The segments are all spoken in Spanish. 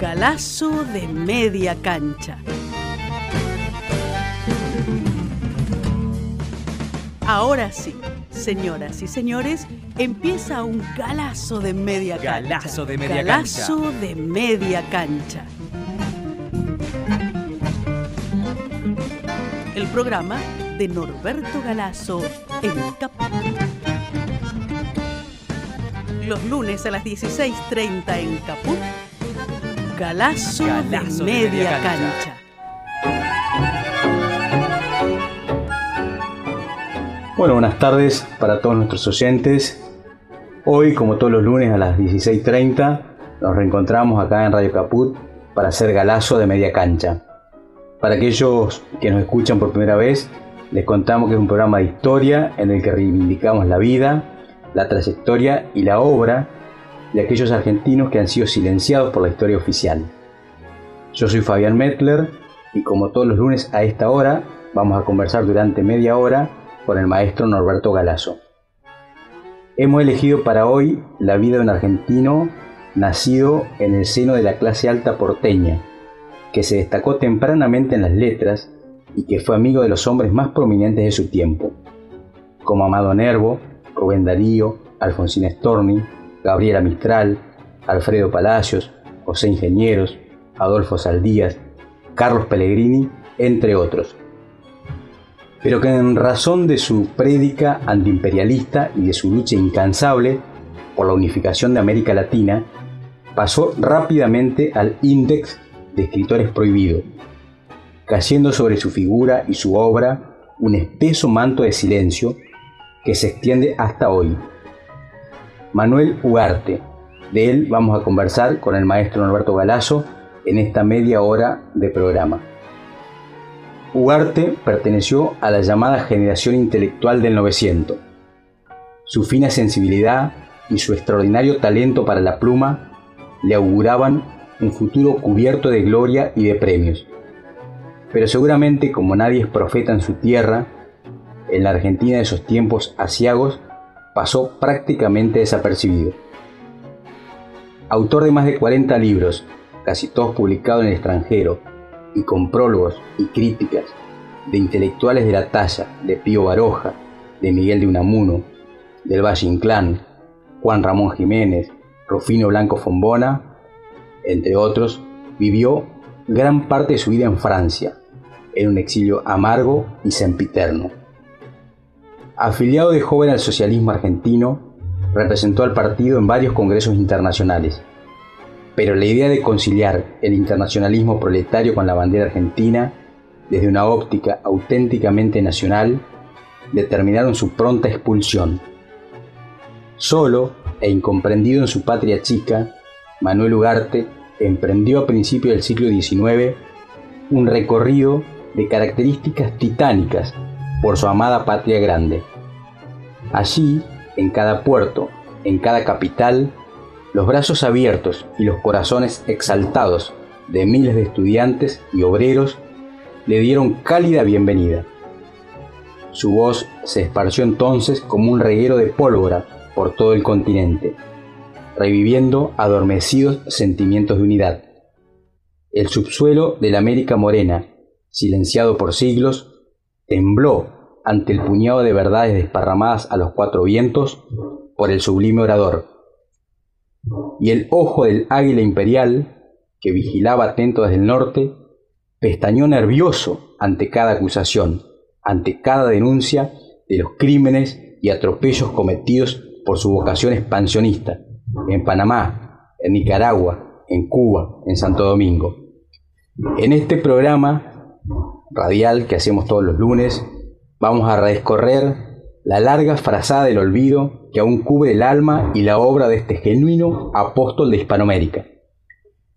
Galazo de media cancha. Ahora sí, señoras y señores, empieza un galazo de media cancha. Galazo de media Galazo cancha. de media cancha. El programa de Norberto Galazo en Caput. Los lunes a las 16.30 en Caput. Galazo, Galazo de media cancha. cancha. Bueno, buenas tardes para todos nuestros oyentes. Hoy, como todos los lunes a las 16.30, nos reencontramos acá en Radio Caput para hacer galazo de media cancha. Para aquellos que nos escuchan por primera vez, les contamos que es un programa de historia en el que reivindicamos la vida, la trayectoria y la obra de aquellos argentinos que han sido silenciados por la historia oficial. Yo soy Fabián Mettler y como todos los lunes a esta hora vamos a conversar durante media hora con el maestro Norberto Galazo. Hemos elegido para hoy la vida de un argentino nacido en el seno de la clase alta porteña, que se destacó tempranamente en las letras y que fue amigo de los hombres más prominentes de su tiempo, como Amado Nervo, Rubén Darío, Alfonsín Storni, Gabriela Mistral, Alfredo Palacios, José Ingenieros, Adolfo Saldías, Carlos Pellegrini, entre otros. Pero que en razón de su prédica antiimperialista y de su lucha incansable por la unificación de América Latina, pasó rápidamente al índex de escritores prohibidos, cayendo sobre su figura y su obra un espeso manto de silencio que se extiende hasta hoy. Manuel Ugarte, de él vamos a conversar con el maestro Norberto Galazo en esta media hora de programa. Ugarte perteneció a la llamada generación intelectual del 900. Su fina sensibilidad y su extraordinario talento para la pluma le auguraban un futuro cubierto de gloria y de premios. Pero seguramente, como nadie es profeta en su tierra, en la Argentina de esos tiempos asiagos pasó prácticamente desapercibido. Autor de más de 40 libros, casi todos publicados en el extranjero, y con prólogos y críticas de intelectuales de la talla de Pío Baroja, de Miguel de Unamuno, del Valle Inclán, Juan Ramón Jiménez, Rufino Blanco Fombona, entre otros, vivió gran parte de su vida en Francia, en un exilio amargo y sempiterno. Afiliado de joven al socialismo argentino, representó al partido en varios congresos internacionales. Pero la idea de conciliar el internacionalismo proletario con la bandera argentina, desde una óptica auténticamente nacional, determinaron su pronta expulsión. Solo e incomprendido en su patria chica, Manuel Ugarte emprendió a principios del siglo XIX un recorrido de características titánicas por su amada patria grande. Allí, en cada puerto, en cada capital, los brazos abiertos y los corazones exaltados de miles de estudiantes y obreros le dieron cálida bienvenida. Su voz se esparció entonces como un reguero de pólvora por todo el continente, reviviendo adormecidos sentimientos de unidad. El subsuelo de la América Morena, silenciado por siglos, tembló ante el puñado de verdades desparramadas a los cuatro vientos por el sublime orador. Y el ojo del águila imperial, que vigilaba atento desde el norte, pestañó nervioso ante cada acusación, ante cada denuncia de los crímenes y atropellos cometidos por su vocación expansionista, en Panamá, en Nicaragua, en Cuba, en Santo Domingo. En este programa radial que hacemos todos los lunes, vamos a recorrer la larga frazada del olvido que aún cubre el alma y la obra de este genuino apóstol de Hispanoamérica.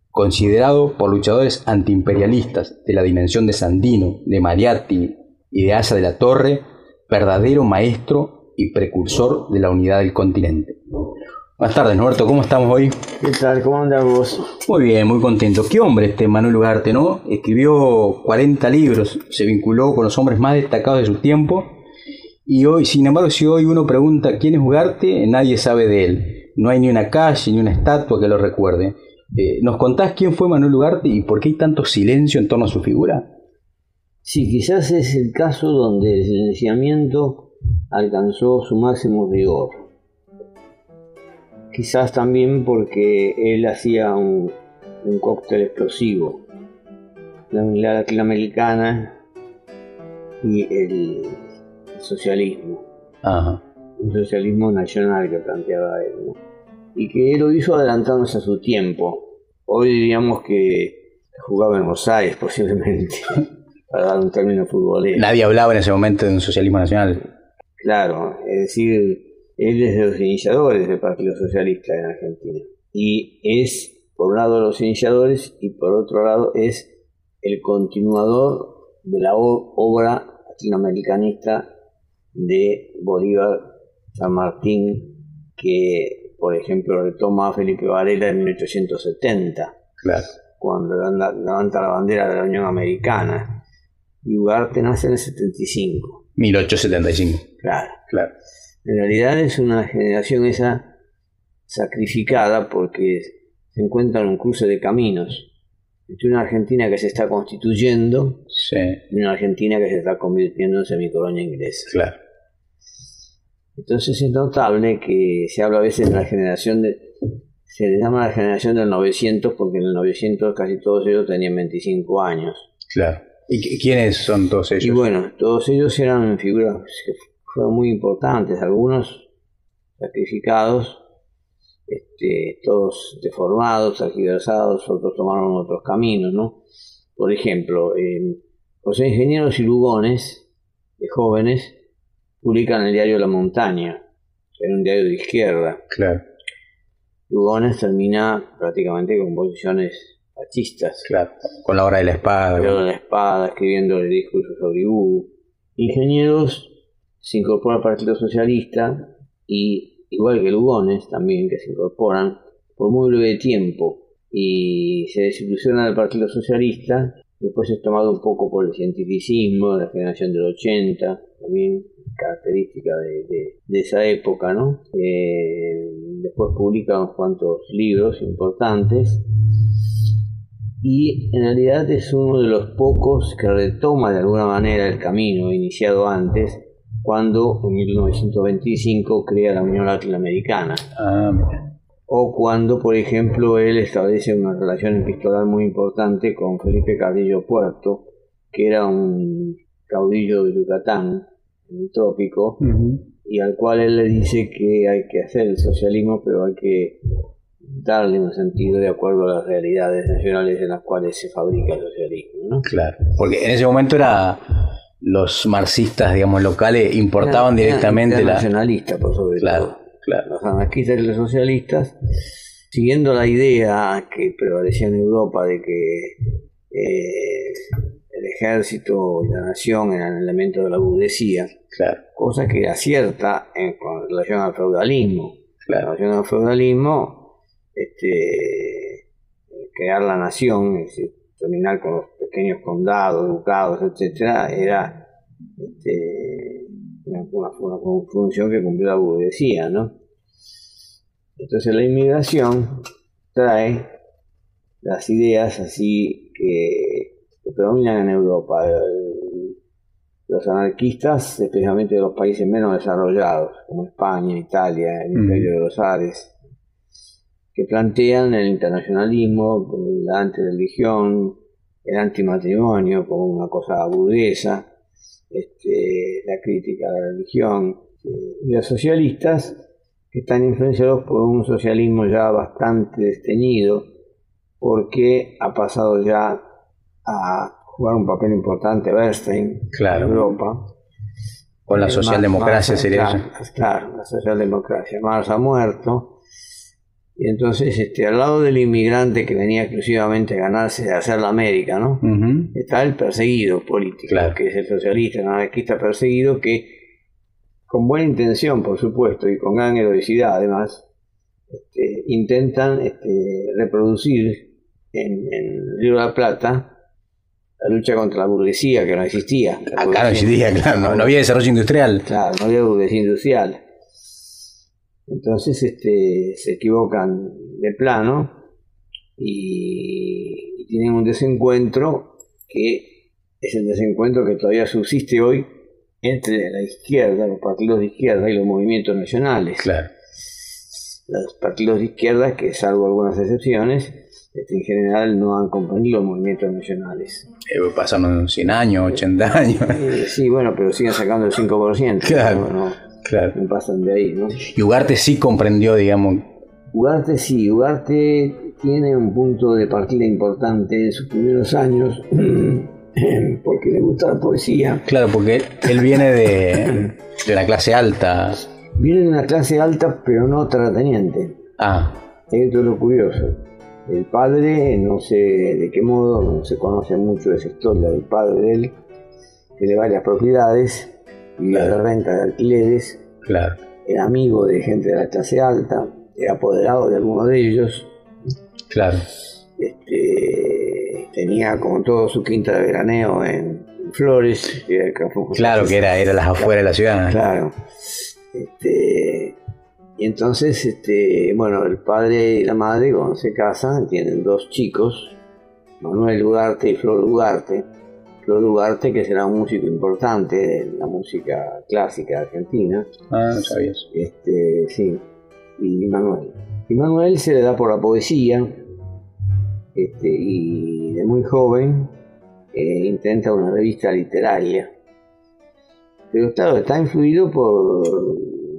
Considerado por luchadores antiimperialistas de la dimensión de Sandino, de Mariatti y de Asa de la Torre, verdadero maestro y precursor de la unidad del continente. Buenas tardes, Norberto, ¿cómo estamos hoy? ¿Qué tal? ¿Cómo andas vos? Muy bien, muy contento. Qué hombre este Manuel Ugarte, ¿no? Escribió 40 libros, se vinculó con los hombres más destacados de su tiempo. Y hoy, sin embargo, si hoy uno pregunta quién es Ugarte, nadie sabe de él. no hay ni una calle ni una estatua que lo recuerde. Eh, ¿Nos contás quién fue Manuel Ugarte y por qué hay tanto silencio en torno a su figura? Sí, quizás es el caso donde el silenciamiento alcanzó su máximo rigor. Quizás también porque él hacía un, cóctel explosivo. La unidad latinoamericana y el, socialismo. Un socialismo nacional que planteaba él. Y que él lo hizo adelantándose a su tiempo. Hoy diríamos que jugaba en Aires posiblemente. para dar un término futbolero. Nadie hablaba en ese momento de un socialismo nacional. Claro, es decir, él es de los iniciadores del Partido Socialista en Argentina. Y es, por un lado, los iniciadores y por otro lado, es el continuador de la obra latinoamericanista de Bolívar San Martín, que, por ejemplo, retoma Felipe Varela en 1870. Claro. Cuando levanta la bandera de la Unión Americana y Ugarte nace en el 75. 1875. Claro. claro. En realidad es una generación esa sacrificada porque se encuentra en un cruce de caminos entre una Argentina que se está constituyendo y una Argentina que se está convirtiendo en semicolonia inglesa. Claro. Entonces es notable que se habla a veces de la generación de... Se le llama la generación del 900 porque en el 900 casi todos ellos tenían 25 años. Claro. ¿Y quiénes son todos ellos? Y bueno, todos ellos eran figuras que fueron muy importantes, algunos sacrificados, este, todos deformados, tergiversados, otros tomaron otros caminos, ¿no? Por ejemplo, los ingenieros y lugones, de jóvenes, publican el diario La Montaña, que era un diario de izquierda. Claro. Lugones termina prácticamente con posiciones fascistas. Claro, con la hora de la espada. La hora de la espada, escribiendo el discurso sobre Hugo. Ingenieros se incorpora al Partido Socialista y, igual que Lugones también, que se incorporan por muy breve tiempo y se desilusiona del Partido Socialista. Después es tomado un poco por el cientificismo, la generación del 80, también característica de, esa época, ¿no? Eh, después publica unos cuantos libros importantes y en realidad es uno de los pocos que retoma de alguna manera el camino iniciado antes cuando en 1925 crea la Unión Latinoamericana. Ah, o cuando, por ejemplo, él establece una relación epistolar muy importante con Felipe Carrillo Puerto, que era un caudillo de Yucatán, en el trópico, y al cual él le dice que hay que hacer el socialismo, pero hay que darle un sentido de acuerdo a las realidades nacionales en las cuales se fabrica el socialismo. ¿no? Claro, porque en ese momento era los marxistas, digamos, locales importaban directamente la... nacionalista, por sobre todo. Claro. Los anarquistas y los socialistas, siguiendo la idea que prevalecía en Europa de que eh, el ejército y la nación eran elementos de la burguesía, claro. cosa que era cierta en, con relación al feudalismo. Claro. En relación al feudalismo, este, crear la nación, es decir, terminar con los pequeños condados, ducados, etcétera, era este, una, función que cumplió la burguesía, ¿no? Entonces la inmigración trae las ideas así que, predominan en Europa. los anarquistas, especialmente de los países menos desarrollados, como España, Italia, el Imperio de los Ares, que plantean el internacionalismo, la antireligión, el antimatrimonio como una cosa burguesa, este, la crítica a la religión, y los socialistas que están influenciados por un socialismo ya bastante desteñido, porque ha pasado ya a jugar un papel importante Bernstein claro. en Europa. Con la socialdemocracia sería eso. Claro, la socialdemocracia. Marx ha muerto y entonces, este, al lado del inmigrante que venía exclusivamente a ganarse de hacer la América, ¿no? Está el perseguido político, que es el socialista, el anarquista perseguido, que con buena intención, por supuesto, y con gran heroicidad además, este, intentan este, reproducir en, en Río de la Plata la lucha contra la burguesía que no existía. Acá no existía, claro, no, no había desarrollo industrial. Claro, no había burguesía industrial. Entonces este, se equivocan de plano y, y tienen un desencuentro que es el desencuentro que todavía subsiste hoy entre la izquierda, los partidos de izquierda y los movimientos nacionales. Claro. Los partidos de izquierda, que salvo algunas excepciones, este, en general no han comprendido los movimientos nacionales. Eh, pasaron 100 años, 80 años. Eh, sí, bueno, pero siguen sacando el 5%. Claro, ¿no? Claro. no pasan de ahí, ¿no? Y Ugarte sí comprendió, digamos, Ugarte sí, Ugarte tiene un punto de partida importante en sus primeros años, porque le gusta la poesía. claro, porque él, viene de, de la clase alta. Viene de una clase alta, pero no terrateniente. Ah, Esto es lo curioso. El padre, no sé de qué modo, no se conoce mucho esa historia del padre de él, tiene varias propiedades Claro. renta de alquileres, claro, era amigo de gente de la clase alta, era apoderado de alguno de ellos, claro. este, tenía como todo su quinta de veraneo en Flores, era el Claro que era, era las afueras de la ciudad. Claro. Este, y entonces, este, bueno, el padre y la madre cuando se casan tienen dos chicos, Manuel Ugarte y Flor Ugarte. Flor Ugarte, que será un músico importante de la música clásica argentina. Ah, no sabía eso. Este, sí. Y Manuel. Y Manuel se le da por la poesía. Este, y de muy joven eh, intenta una revista literaria. Pero claro, está influido por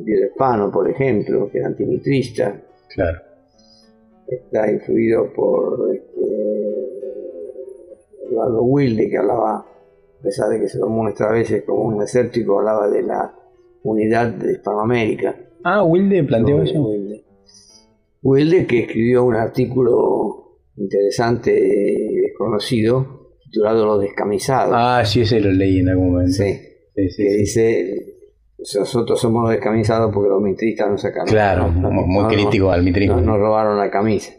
Diego Hispano, por ejemplo, que era antimitrista. Claro. Está influido por Eduardo Wilde, que hablaba, a pesar de que se lo muestra a veces como un escéptico, hablaba de la unidad de Hispanoamérica. Ah, Wilde planteó eso. Wilde. Wilde, que escribió un artículo interesante y desconocido, titulado Los Descamisados. Ah, sí, ese lo leí en algún momento. Sí, Sí, sí, que sí. dice, nosotros somos los descamisados porque los mitristas nos sacaron. Claro, No, muy, no, crítico al mitrismo. Nos robaron la camisa.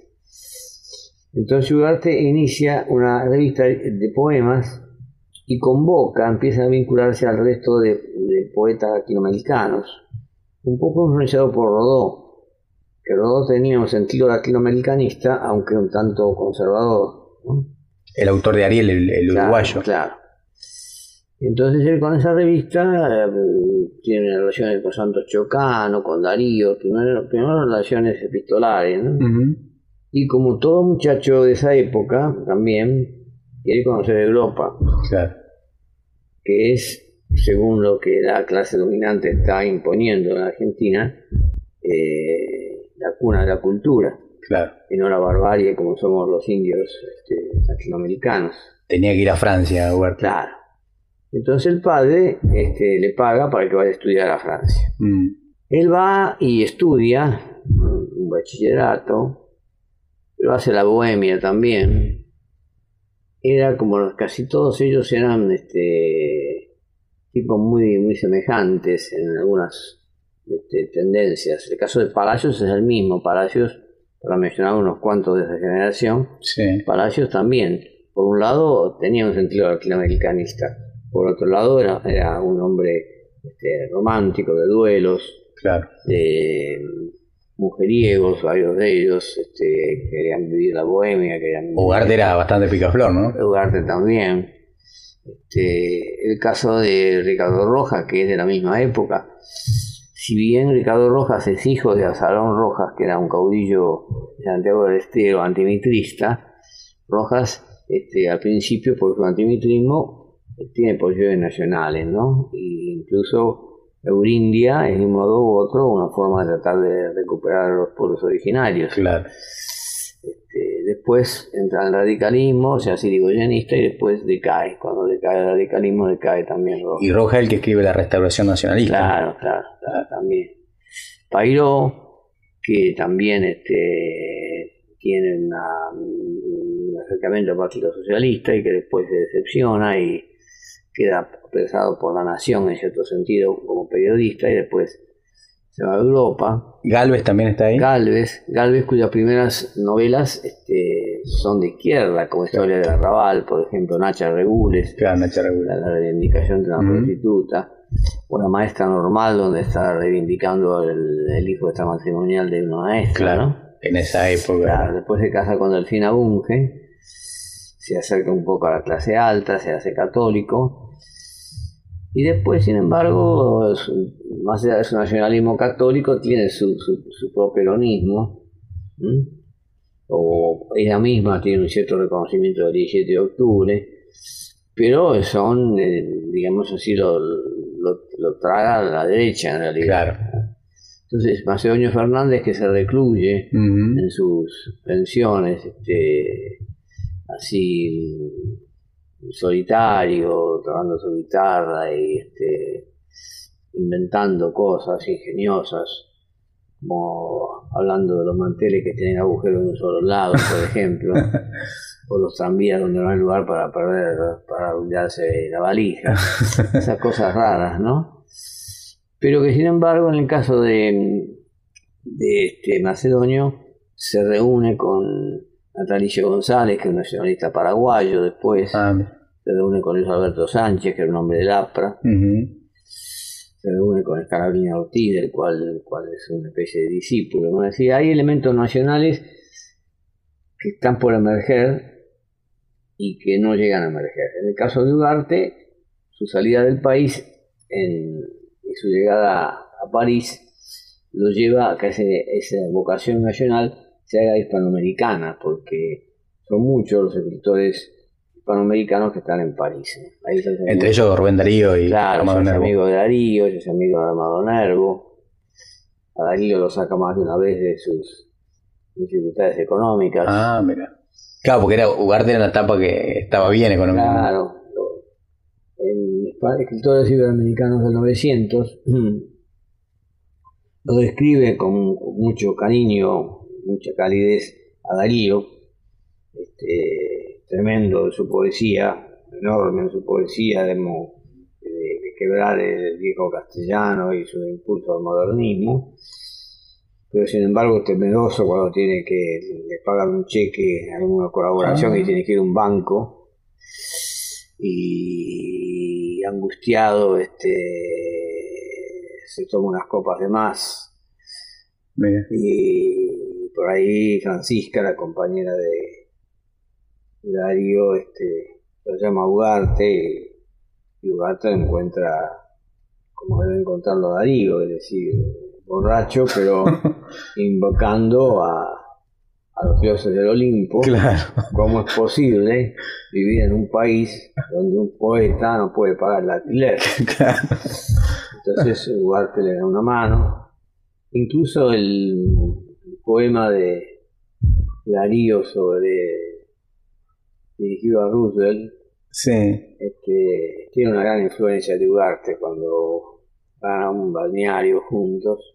Entonces Ugarte inicia una revista de poemas y convoca, empieza a vincularse al resto de, de poetas latinoamericanos, un poco influenciado por Rodó, que Rodó tenía un sentido latinoamericanista, aunque un tanto conservador. ¿no? El autor de Ariel, el, el Claro, uruguayo. Claro. Entonces él con esa revista eh, tiene relaciones con Santos Chocano, con Darío, primero, primero relaciones epistolares, ¿no? Y como todo muchacho de esa época, también quiere conocer Europa, Claro. que es, según lo que la clase dominante está imponiendo en Argentina, eh, la cuna de la cultura, Claro. y no la barbarie como somos los indios este, latinoamericanos. Tenía que ir a Francia, Ugarte. Claro. Entonces el padre este, le paga para que vaya a estudiar a Francia. Mm. Él va y estudia un bachillerato, pero hace la bohemia también. Era como casi todos ellos eran este, tipos muy, muy semejantes en algunas este, tendencias. El caso de Palacios es el mismo. Palacios, para mencionar unos cuantos de esa generación, Sí. Palacios también. Por un lado tenía un sentido latinoamericanista, por otro lado era, era un hombre este, romántico, de duelos, Claro. de mujeriegos, varios de ellos este, querían vivir la bohemia, querían vivir Ugarte era bastante picaflor, ¿no? Ugarte también. Este, el caso de Ricardo Rojas, que es de la misma época. Si bien Ricardo Rojas es hijo de Azarón Rojas, que era un caudillo de Santiago del Estero antimitrista, Rojas este, al principio por su antimitrismo eh, tiene posiciones nacionales, ¿no? Incluso Eurindia es de un modo u otro una forma de tratar de recuperar a los pueblos originarios. Claro. Este, después entra el radicalismo, se hace irigoyenista y después decae. Cuando decae el radicalismo, decae también Rojas. Y Roja el que escribe la restauración nacionalista. Claro, claro, claro, también. Pairó, que también este, tiene una- un acercamiento al Partido Socialista y que después se decepciona y queda apresado por la nación en cierto sentido como periodista y después se va a Europa. Galvez también está ahí. Galvez, Galvez cuyas primeras novelas este, son de izquierda, como Historia del Arrabal, por ejemplo, Nacha Regules, Claro, Nacha la, Regular. la reivindicación de una Ujú. prostituta. una maestra normal donde está reivindicando el, hijo extramatrimonial de una maestra. Claro, en esa época. después se casa con Delfina Bunge, se acerca un poco a la clase alta, se hace católico. Y después, sin embargo, más allá de su nacionalismo católico, tiene su, su, propio peronismo. O ella misma tiene un cierto reconocimiento del 17 de octubre. Pero son, eh, digamos así, lo, lo, traga a la derecha en realidad. Claro. Entonces, Macedonio Fernández que se recluye en sus pensiones, este, así solitario, tocando su guitarra y este, inventando cosas ingeniosas, como hablando de los manteles que tienen agujeros en un solo lado, por ejemplo. o los tranvías donde no hay lugar para perder, para olvidarse la valija, esas cosas raras, ¿no? Pero que sin embargo en el caso de, de este Macedonio se reúne con Natalicio González, que es un nacionalista paraguayo, después ah, se reúne con Luis Alberto Sánchez, que era un hombre del APRA, se reúne con Escalabrini Ortiz, del cual, cual es una especie de discípulo. ¿no? hay elementos nacionales que están por emerger y que no llegan a emerger. En el caso de Ugarte, su salida del país y su llegada a París lo lleva a que esa vocación nacional se haga hispanoamericana, porque son muchos los escritores hispanoamericanos que están en París. Entre ellos Rubén Darío y claro, Nervo. amigo de Darío, es amigo de Amado Nervo. A Darío lo saca más de una vez de sus dificultades económicas. Ah, mira. Claro, porque era, Ugarte era una etapa que estaba bien económicamente. Claro. El escritor iberoamericanos del 900 lo describe con, mucho cariño, mucha calidez a Darío, este, tremendo en su poesía, enorme en su poesía, de, de quebrar el viejo castellano y su impulso al modernismo. Pero sin embargo es temeroso cuando tiene que le pagan un cheque, alguna colaboración y ah. tiene que ir a un banco y angustiado este se toma unas copas de más. Y por ahí Francisca la compañera de Darío este lo llama Ugarte y Ugarte encuentra como debe encontrarlo Darío es decir borracho, pero invocando a, a, los dioses del Olimpo. Claro. ¿Cómo es posible vivir en un país donde un poeta no puede pagar el alquiler? Entonces Ugarte le da una mano. Incluso el, poema de Darío sobre dirigido a Roosevelt sí. este, tiene una gran influencia de Ugarte cuando van a un balneario juntos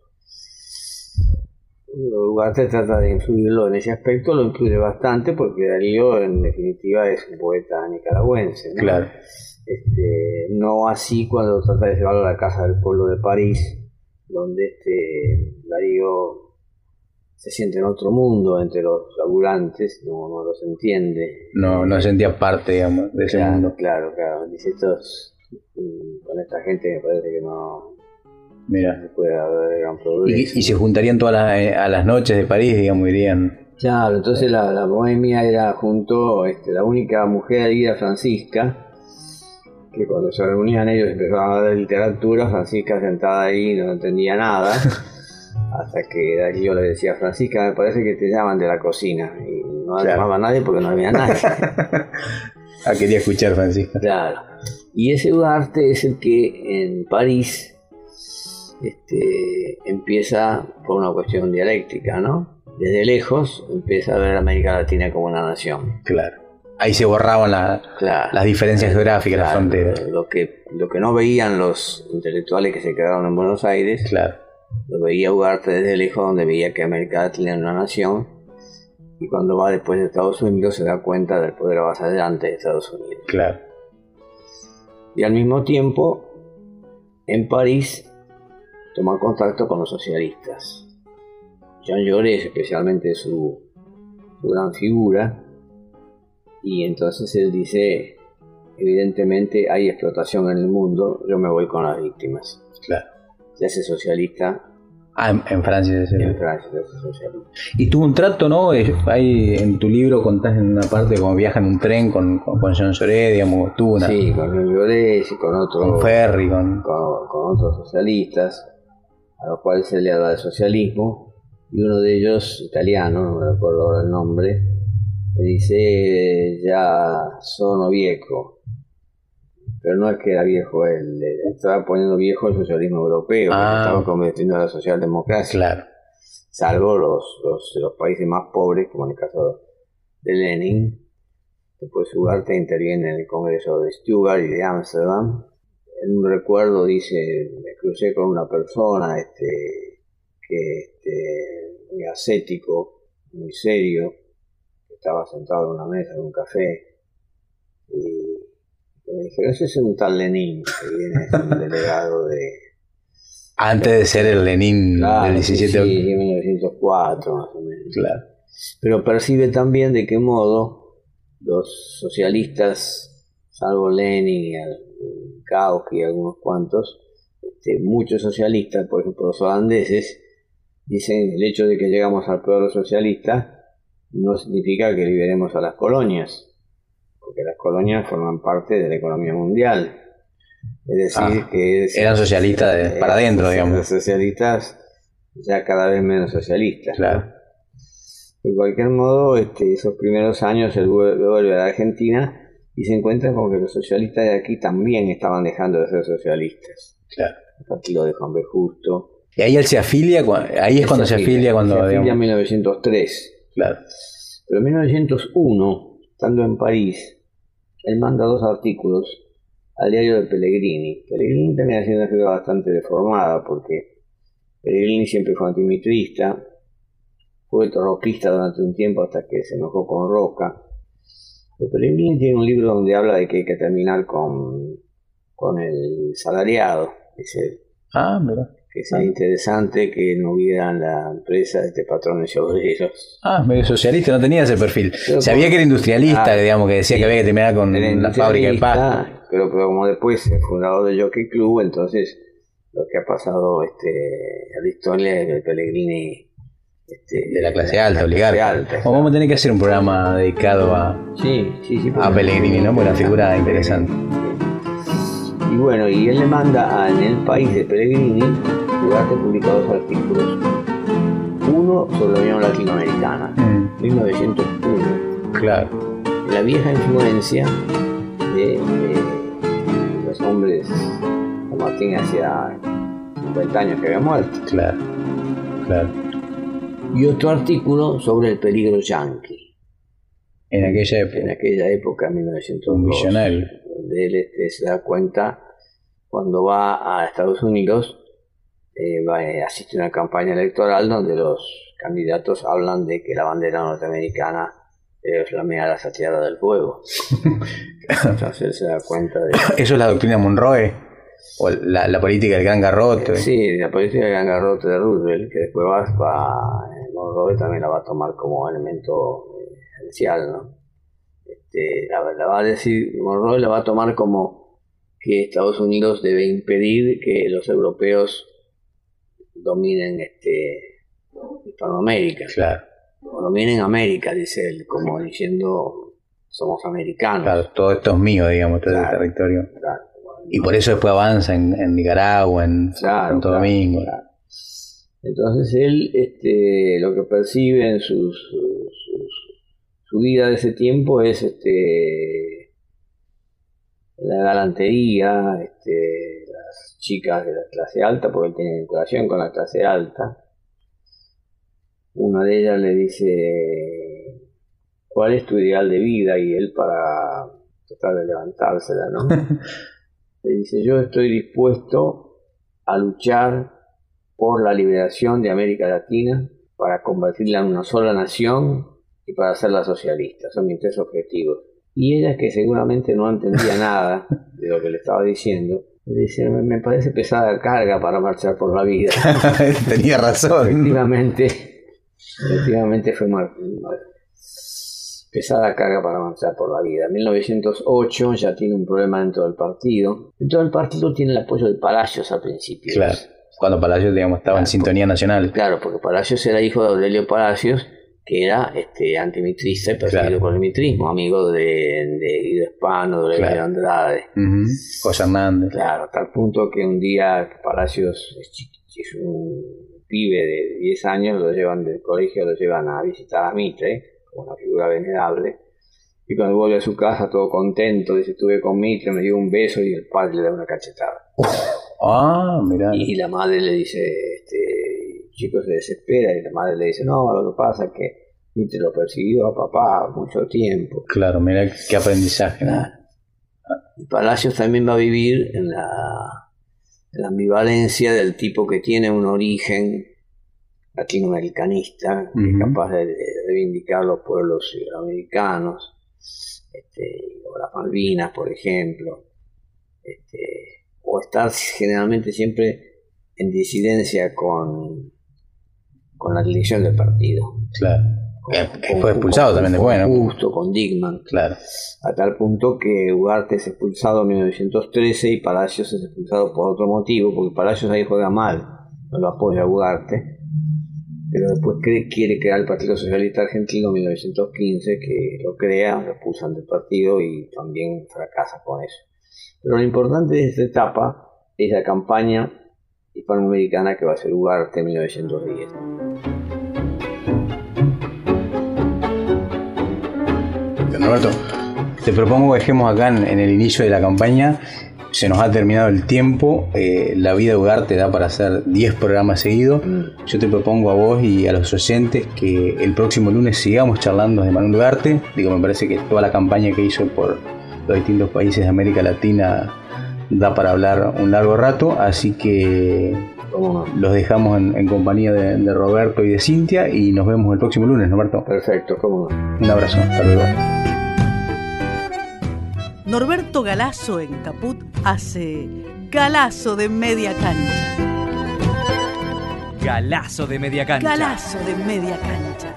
Ugarte trata de influirlo en ese aspecto, lo influye bastante porque Darío en definitiva es un poeta nicaragüense. ¿no? Claro. Este, no así cuando trata de llevarlo a la casa del pueblo de París, donde este Darío se siente en otro mundo entre los laburantes, no, no los entiende. No, no sentía parte, digamos, de ese mundo. Claro, claro. Dice, estos, mm, con esta gente me parece que no, Mira. Puede ¿Y, se juntarían todas las, eh, a las noches de París, digamos, irían. Claro, entonces la, la bohemia era junto, este, la única mujer ahí era Francisca, que cuando se reunían ellos empezaban a hablar de literatura, Francisca sentada ahí no entendía nada, hasta que Darío le decía, Francisca, me parece que te llaman de la cocina, y no llamaba a nadie porque no había nadie. ah, quería escuchar Francisca. Claro. Y ese arte es el que en París este, empieza por una cuestión dialéctica, ¿no? Desde lejos empieza a ver a América Latina como una nación. Claro. Ahí se borraban las diferencias geográficas, las fronteras. Lo que, lo que no veían los intelectuales que se quedaron en Buenos Aires, claro. Lo veía Ugarte desde lejos, donde veía que América era una nación. Y cuando va después de Estados Unidos se da cuenta del poder avasallante de Estados Unidos. Claro. Y al mismo tiempo, en París tomar contacto con los socialistas. Jean Jaurès, especialmente su, su gran figura, y entonces él dice, evidentemente hay explotación en el mundo, yo me voy con las víctimas. Claro. Se hace socialista. Ah, en, en Francia se En Francia se hace socialista. Y tuvo un trato, ¿no? Eh, Ahí en tu libro contás en una parte como viaja en un tren con, con, con Jean Jaurès, digamos, tuvo una, Sí, con Luis Llorés y con otros con Ferry, con... con, con otros socialistas, a los cuales se le habla de socialismo, y uno de ellos, italiano, no me recuerdo ahora el nombre, le dice ya sono viejo. Pero no es que era viejo él, estaba poniendo viejo el socialismo europeo, Ah. estaba convirtiendo a la socialdemocracia, Claro, salvo los, los, los países más pobres, como en el caso de Lenin. Después Ugarte interviene en el Congreso de Stuttgart y de Ámsterdam. En un recuerdo dice, me crucé con una persona este, que este, muy ascético, muy serio, estaba sentado en una mesa en un café dijeron, ese es un tal Lenin, que viene un delegado de... antes de ser el Lenin Claro, del 17 sí, de sí, 1904 más o menos. Claro. pero percibe también de qué modo los socialistas, salvo Lenin y Kautsky y algunos cuantos, este, muchos socialistas, por ejemplo los holandeses, dicen el hecho de que llegamos al pueblo socialista no significa que liberemos a las colonias, porque las colonias forman parte de la economía mundial. Es decir, Ah, que es- eran socialistas de- para adentro, digamos. socialistas ya cada vez menos socialistas. Claro. De cualquier modo, este, esos primeros años él vuelve, a la Argentina y se encuentra con que los socialistas de aquí también estaban dejando de ser socialistas. Claro. El partido de Juan B. Justo. Y ahí él se afilia, ahí es cuando se afilia, cuando se afilia en 1903. claro. Pero en 1901, estando en París, él manda dos artículos al diario de Pellegrini. Pellegrini también ha sido una figura bastante deformada porque Pellegrini siempre fue antimitrista, fue roquista durante un tiempo hasta que se enojó con Roca. Pero Pellegrini tiene un libro donde habla de que hay que terminar con, con el salariado. Dice Ah, mira. Que sería interesante que no hubiera en la empresa este patrones y obreros. Ah, medio socialista, no tenía ese perfil. Pero Sabía como- que era industrialista, Ah, digamos, que decía sí. que había que terminar con la fábrica de pasta. Pero, pero como después es fundador del Jockey Club, entonces lo que ha pasado este, a la historia es que el Pellegrini este, De la clase alta, oligarca. O vamos a tener que hacer un programa dedicado a, Sí, sí, sí. a Pellegrini, ¿no? Porque una figura interesante. Y bueno, y él le manda a- en el país de Pellegrini, Ugarte publica dos artículos. Uno sobre la Unión Latinoamericana, Mm, 1901. claro. la vieja influencia de, eh, los hombres San Martín hacía 50 años que había muerto. Claro, claro. Y otro artículo sobre el peligro yanqui, En aquella época, en aquella época, 1902, un millonario. donde él este, se da cuenta cuando va a Estados Unidos, eh, va, eh, asiste a una campaña electoral donde los candidatos hablan de que la bandera norteamericana debe flamear hacia tierra del fuego. Entonces él se da cuenta de ¿Eso es la doctrina Monroe? ¿O la, la política del gran garrote? Sí, la política de gangarrote de Roosevelt, que después va, va Monroe también la va a tomar como elemento eh, esencial, ¿no? Este, la, la va a decir, Monroe la va a tomar como que Estados Unidos debe impedir que los europeos dominen este Hispanoamérica, Claro, o dominen América, dice él, como diciendo somos americanos. claro, todo esto es mío, digamos, todo Claro. el territorio. Claro. Y por eso después avanza en, en Nicaragua, en Santo Domingo. claro. Entonces él este, lo que percibe en sus- su vida de ese tiempo es este, la galantería, este, las chicas de la clase alta, porque él tiene vinculación con la clase alta. Una de ellas le dice, ¿cuál es tu ideal de vida? Y él para tratar de levantársela, ¿no? Le dice, yo estoy dispuesto a luchar por la liberación de América Latina, para convertirla en una sola nación y para hacerla socialista. Son mis tres objetivos. Y ella, que seguramente no entendía nada de lo que le estaba diciendo, le dice, me parece pesada carga para marchar por la vida. Tenía razón. efectivamente, efectivamente fue mal. pesada carga para avanzar por la vida. En 1908 ya tiene un problema dentro del partido. Dentro del partido tiene el apoyo de Palacios al principio. Claro, cuando Palacios digamos, estaba en sintonía nacional. Claro, porque Palacios era hijo de Aurelio Palacios, que era este, antimitrista y perseguido por el mitrismo, amigo de, de Guido Espano, de claro. Andrade. José Hernández. Claro, a tal punto que un día Palacios es un pibe de 10 años, lo llevan del colegio, lo llevan a visitar a Mitre una figura venerable. Y cuando vuelve a su casa todo contento, dice, estuve con Mitre, me dio un beso y el padre le da una cachetada. Ah, mira. Y la madre le dice, este, chico se desespera y la madre le dice, no, lo que pasa es que Mitre lo persiguió a papá mucho tiempo. Claro, mira qué aprendizaje. Y Palacios también va a vivir en la, en la ambivalencia del tipo que tiene un origen latinoamericanista, capaz de, reivindicar los pueblos americanos, este, o las Malvinas, por ejemplo, este, o estar generalmente siempre en disidencia con, con la dirección del partido. Claro. fue expulsado también después, ¿no? Justo, con Digman. Claro. A tal punto que Ugarte es expulsado en 1913 y Palacios es expulsado por otro motivo, porque Palacios ahí juega mal, no lo apoya Ugarte pero después quiere crear el Partido Socialista Argentino en 1915, que lo crea, lo expulsan del partido y también fracasa con eso. Pero lo importante de esta etapa es la campaña hispanoamericana que va a ser Ugarte en 1910. Roberto, te propongo que dejemos acá en el inicio de la campaña se nos ha terminado el tiempo. Eh, la vida de Ugarte da para hacer 10 programas seguidos. Mm. Yo te propongo a vos y a los oyentes que el próximo lunes sigamos charlando de Manuel Ugarte. Digo, me parece que toda la campaña que hizo por los distintos países de América Latina da para hablar un largo rato. Así que los dejamos en, compañía de, Roberto y de Cintia y nos vemos el próximo lunes, Roberto. Perfecto, cómo Un abrazo, hasta luego. Norberto Galazo en Caput hace Galazo de media cancha. Galazo de media cancha. Galazo de media cancha.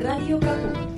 Radio Caput.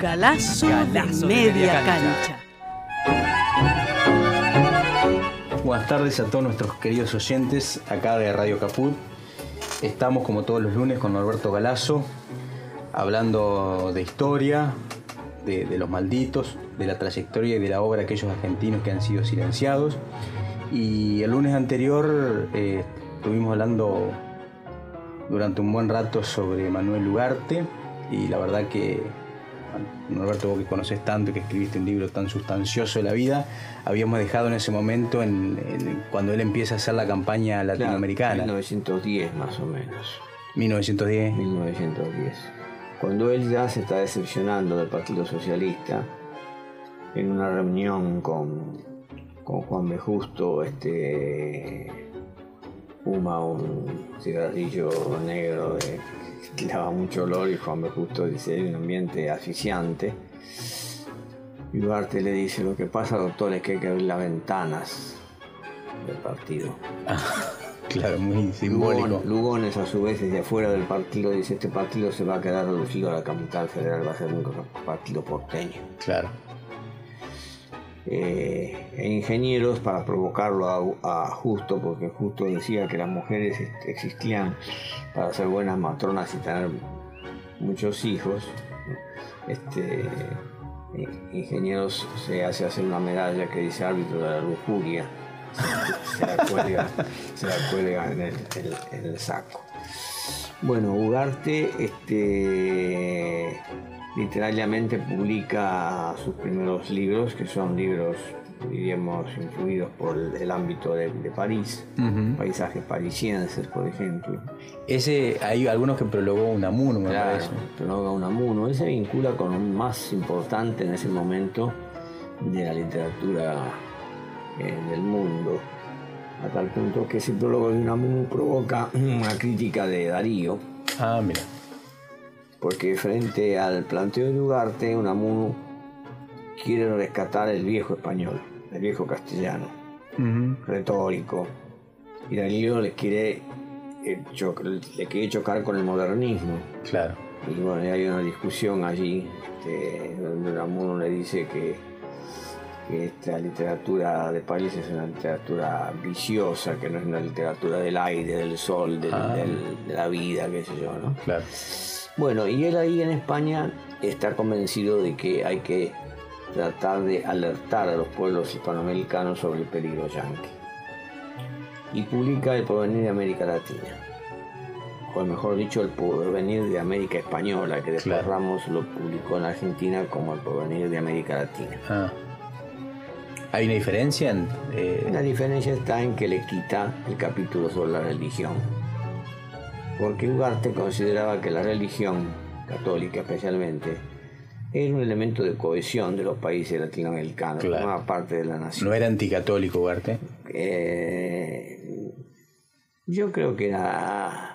Galazo, de, media, cancha. Buenas tardes a todos nuestros queridos oyentes acá de Radio Caput. Estamos como todos los lunes con Norberto Galazo, hablando de historia, de, los malditos, de la trayectoria y de la obra de aquellos argentinos que han sido silenciados. Y el lunes anterior eh, estuvimos hablando durante un buen rato sobre Manuel Ugarte y la verdad que Norberto, vos que conoces tanto y que escribiste un libro tan sustancioso de la vida, habíamos dejado en ese momento en, cuando él empieza a hacer la campaña latinoamericana. 1910 más o menos. 1910. 1910. Cuando él ya se está decepcionando del Partido Socialista, en una reunión con, con Juan B. Justo, este, fuma un cigarrillo negro de daba mucho olor y Juan B. Justo dice, hay un ambiente asfixiante. Y Duarte le dice, lo que pasa, doctor, es que hay que abrir las ventanas del partido. claro, muy simbólico. Lugones, a su vez, desde afuera del partido, dice, este partido se va a quedar reducido a la capital federal, va a ser un partido porteño. Claro. Eh, e ingenieros para provocarlo a, Justo, porque Justo decía que las mujeres existían para ser buenas matronas y tener muchos hijos. Este, ingenieros se hace hacer una medalla que dice árbitro de la lujuria, se la cuelga, en, el, saco. Bueno, Ugarte este, literalmente publica sus primeros libros, que son libros diríamos, influidos por el, ámbito de, de París, paisajes parisienses, por ejemplo. Ese, hay algunos que prologó Unamuno, me Claro, parece. Prologa Unamuno. Él se vincula con un más importante en ese momento de la literatura eh, del mundo, a tal punto que ese prólogo de Unamuno provoca una crítica de Darío, Ah, mira. Porque frente al planteo de Ugarte, Unamuno quiere rescatar el viejo español, el viejo castellano, retórico, y Darío le quiere, eh, le quiere chocar con el modernismo. Claro. Y bueno, hay una discusión allí este, donde Unamuno le dice que, que esta literatura de París es una literatura viciosa, que no es una literatura del aire, del sol, del- Ah. del- de la vida, qué sé yo, ¿no? Claro. Bueno, y él ahí en España está convencido de que hay que tratar de alertar a los pueblos hispanoamericanos sobre el peligro yanqui. Y publica El porvenir de América Latina. O mejor dicho, El porvenir de América Española, que después Claro. Ramos lo publicó en Argentina como El porvenir de América Latina. Ah. ¿Hay una diferencia? En, eh, La diferencia está en que le quita el capítulo sobre la religión. Porque Ugarte consideraba que la religión, católica especialmente, era un elemento de cohesión de los países latinoamericanos, Claro. formaba parte de la nación. no era anticatólico, Ugarte. Eh, yo creo que era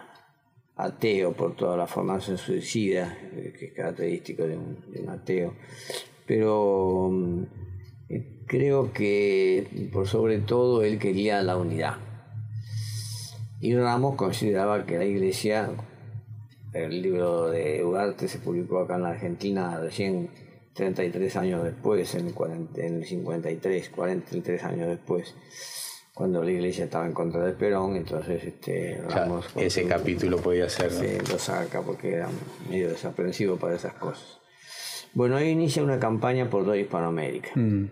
ateo por toda la formación suicida, eh, que es característico de un, de un ateo, pero mm, eh, creo que por sobre todo él quería la unidad. Y Ramos consideraba que la iglesia, el libro de Ugarte se publicó acá en la Argentina recién 33 años después, en el, 40 en el 53, 43 años después, cuando la iglesia estaba en contra de Perón, entonces este, Ramos... ese capítulo podía ser. ¿no? Sí, lo saca porque era medio desaprensivo para esas cosas. Bueno, ahí inicia una campaña por toda Hispanoamérica. Mm,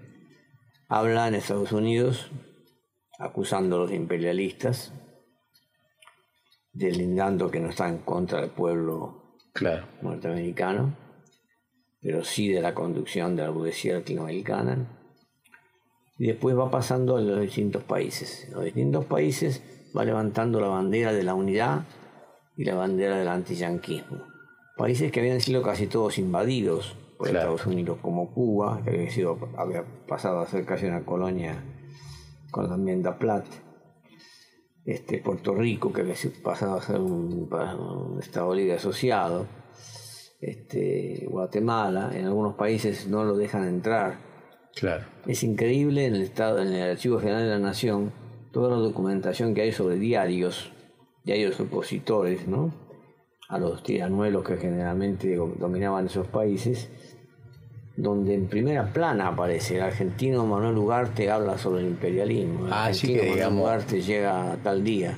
Habla en Estados Unidos acusando a los imperialistas, deslindando que no está en contra del pueblo claro. norteamericano, pero sí de la conducción de la burguesía latinoamericana. Y después va pasando a los distintos países. En los distintos países va levantando la bandera de la unidad y la bandera del antiyanquismo. Países que habían sido casi todos invadidos por Claro. Estados Unidos, como Cuba, que había, sido, había pasado a ser casi una colonia con la enmienda Platt. Este, Puerto Rico, que había pasado a ser un, un Estado libre asociado este, Guatemala, en algunos países no lo dejan entrar. Claro. Es increíble en el estado, en el Archivo General de la Nación, toda la documentación que hay sobre diarios, diarios opositores, ¿no? A los tiranuelos que generalmente dominaban esos países, donde en primera plana aparece el argentino Manuel Ugarte habla sobre el imperialismo. El Ah, sí que Manuel digamos- Ugarte llega a tal día.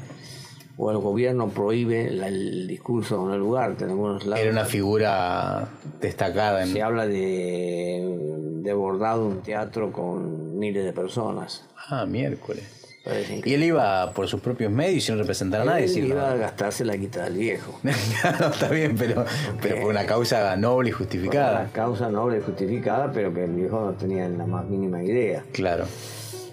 O el gobierno prohíbe la- el discurso de Manuel Ugarte en algunos lados. Era una figura destacada. En, Se habla de, de bordado un teatro con miles de personas. Ah, miércoles. Y él iba por sus propios medios sin representar a nadie. Él iba a gastarse la quita del viejo. Claro, está bien, pero, pero por una causa noble y Una justificada. causa noble y justificada, pero que el viejo no tenía la más mínima idea. Claro.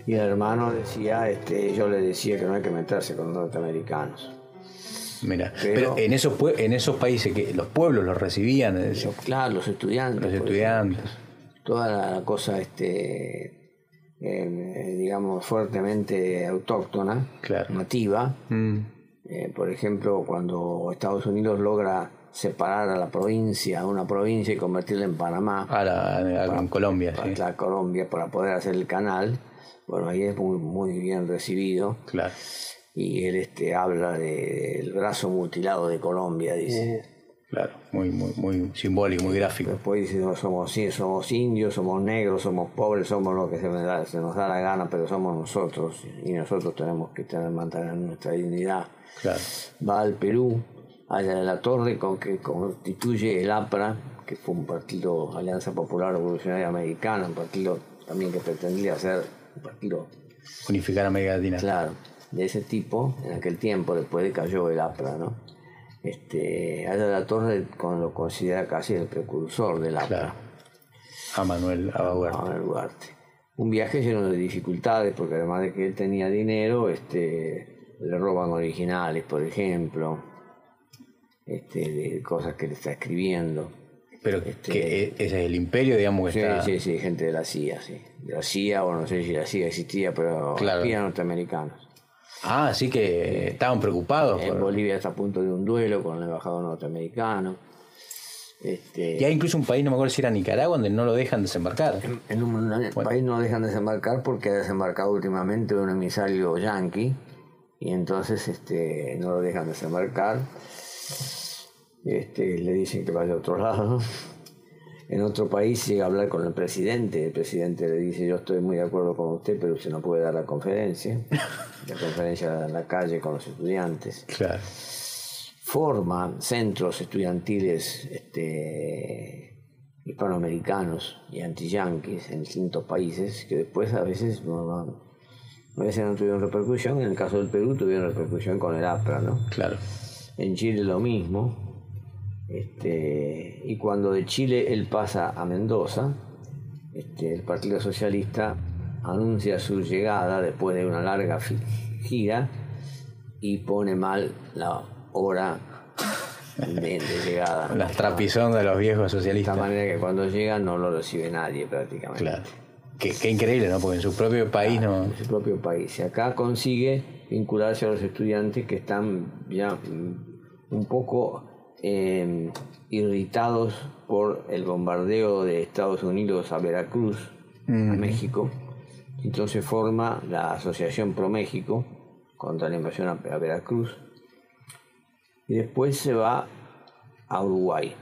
Y el hermano decía, este, yo le decía que no hay que meterse con los norteamericanos. Mira, Pero- pero, en esos en esos países que los pueblos los recibían, es decir, Claro, los estudiantes. los por estudiantes. toda la cosa, este, eh, digamos, fuertemente autóctona, Claro. nativa. Mm, Eh, por ejemplo, cuando Estados Unidos logra separar a la provincia, a una provincia y convertirla en Panamá, a la, a- en Colombia, para sí. la Colombia, para poder hacer el canal, bueno, ahí es muy, muy bien recibido. Claro. Y él este, habla de- del brazo mutilado de Colombia, dice. Claro, muy, muy, muy simbólico, muy gráfico. Después dice, no, somos, sí, somos indios, somos negros, somos pobres, somos lo que se, me da- se nos da la gana, pero somos nosotros y nosotros tenemos que tener, mantener nuestra dignidad. Claro. Va al Perú, allá de la torre, con que constituye el APRA, que fue un partido, Alianza Popular Revolucionaria Americana, un partido también que pretendía ser un partido, Unificar América Latina. claro, de ese tipo, en aquel tiempo, después de cayó el APRA, ¿no? Este, de la torre lo considera casi el precursor del APRA. Claro. A Manuel Abaguer. Manuel Ugarte. un viaje lleno de dificultades, porque además de que él tenía dinero, este, le roban originales, por ejemplo, este, de cosas que le está escribiendo. Pero Este- que e- ese es el imperio, digamos, que Sí, está... sí, sí, gente de la CIA, sí. De la CIA, o no sé si la CIA existía, pero Claro. espías norteamericanos. Ah, así que estaban preocupados. En por- Bolivia está a punto de un duelo con el embajador norteamericano. Este, Y hay incluso un país, no me acuerdo si era Nicaragua, donde no lo dejan desembarcar. En un país no dejan desembarcar porque ha desembarcado últimamente un emisario yanqui y entonces este, no lo dejan desembarcar. Este, le dicen que vaya a otro lado. En otro país llega a hablar con el presidente. El presidente le dice: Yo estoy muy de acuerdo con usted, pero usted no puede dar la conferencia. La conferencia en la calle con los estudiantes Claro. forma centros estudiantiles este, hispanoamericanos y antiyanquis en distintos países que después a veces no, a veces no tuvieron repercusión. En el caso del Perú tuvieron repercusión con el APRA, ¿no? Claro. En Chile lo mismo. Este, y cuando de Chile él pasa a Mendoza, este, el Partido Socialista anuncia su llegada después de una larga gira y pone mal la hora de, de llegada. Las trapizones de los viejos De socialistas. esta manera que cuando llega no lo recibe nadie prácticamente. Claro. Qué, qué increíble, ¿no? Porque en su propio país no... en su propio país. Y acá consigue vincularse a los estudiantes que están ya un poco eh, irritados por el bombardeo de Estados Unidos a Veracruz, a México. Entonces forma la Asociación Pro México contra la invasión a, a Veracruz. Y después se va a Uruguay.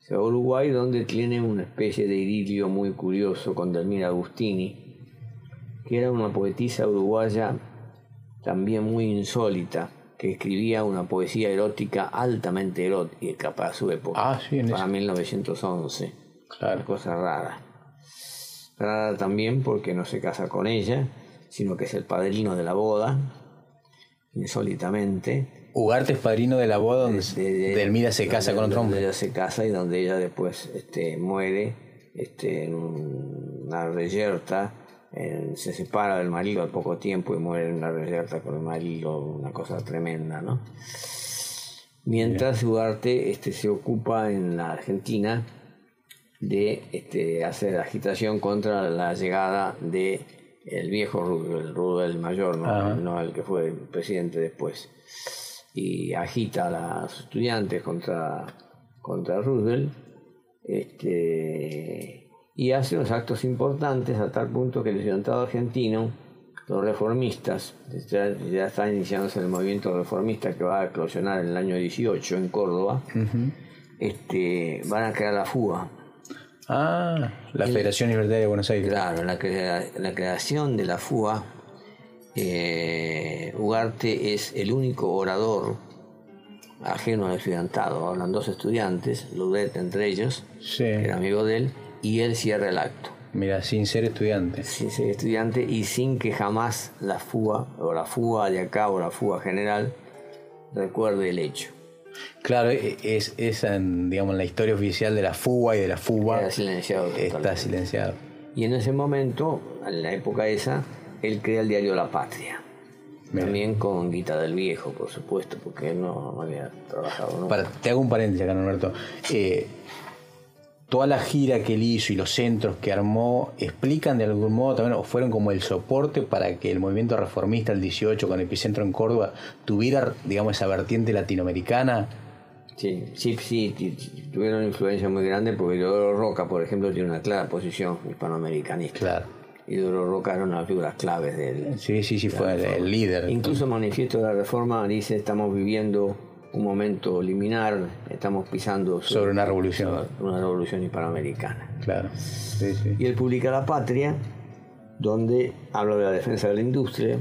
Se va a Uruguay donde tiene una especie de idilio muy curioso con Delmira Agustini, que era una poetisa uruguaya también muy insólita, que escribía una poesía erótica altamente erótica para su época, Ah, sí, en para eso. 1911. Claro. Una cosa rara. Rara también porque no se casa con ella, sino que es el padrino de la boda, insólitamente. Ugarte es padrino de la boda donde De- de- Delmira se casa donde- con otro donde hombre. ella se casa y donde ella después este, muere este, en una reyerta. En- se separa del marido al poco tiempo y muere en una reyerta con el marido, una cosa tremenda, ¿no? Mientras Ugarte este, se ocupa en la Argentina de este, hacer agitación contra la llegada de el viejo Roosevelt, el Roosevelt mayor, ¿no? El que fue presidente después. Y agita a los estudiantes contra, contra Roosevelt este, y hace unos actos importantes a tal punto que el estudiantado argentino, los reformistas, ya, ya está iniciándose el movimiento reformista que va a eclosionar en el año 18 en Córdoba, este, van a crear la fuga. Ah, la Federación Libertaria de Buenos Aires. Claro, la, crea- la creación de la FUA, eh, Ugarte es el único orador ajeno al estudiantado. Hablan dos estudiantes, Ludet entre ellos, Sí. que era amigo de él, y él cierra el acto. Mira, sin ser estudiante. Sin ser estudiante y sin que jamás la FUA, o la FUA de acá, o la FUA general, recuerde el hecho. Claro, e- es, es en, digamos, la historia oficial de la fuga y de la fuga. Queda silenciado Está silenciado. Y en ese momento, en la época esa, él crea el diario La Patria. También con Guita del Viejo, por supuesto, porque él no, no había trabajado. Para- te hago un paréntesis acá, Norberto. Eh, toda la gira que él hizo y los centros que armó explican de algún modo también, o fueron como el soporte para que el movimiento reformista el 18 con epicentro en Córdoba tuviera, digamos, esa vertiente latinoamericana. Sí, sí, sí, tuvieron una influencia muy grande porque Teodoro Roca, por ejemplo, tiene una clara posición hispanoamericanista. Claro. Y Teodoro Roca era una de las figuras claves del, Sí, sí, sí, fue el, el líder. Incluso el manifiesto de la reforma dice estamos viviendo un momento liminar, estamos pisando Sobre una revolución. sobre una revolución hispanoamericana. Claro. Sí, sí. Y él publica La Patria, donde habla de la defensa de la industria,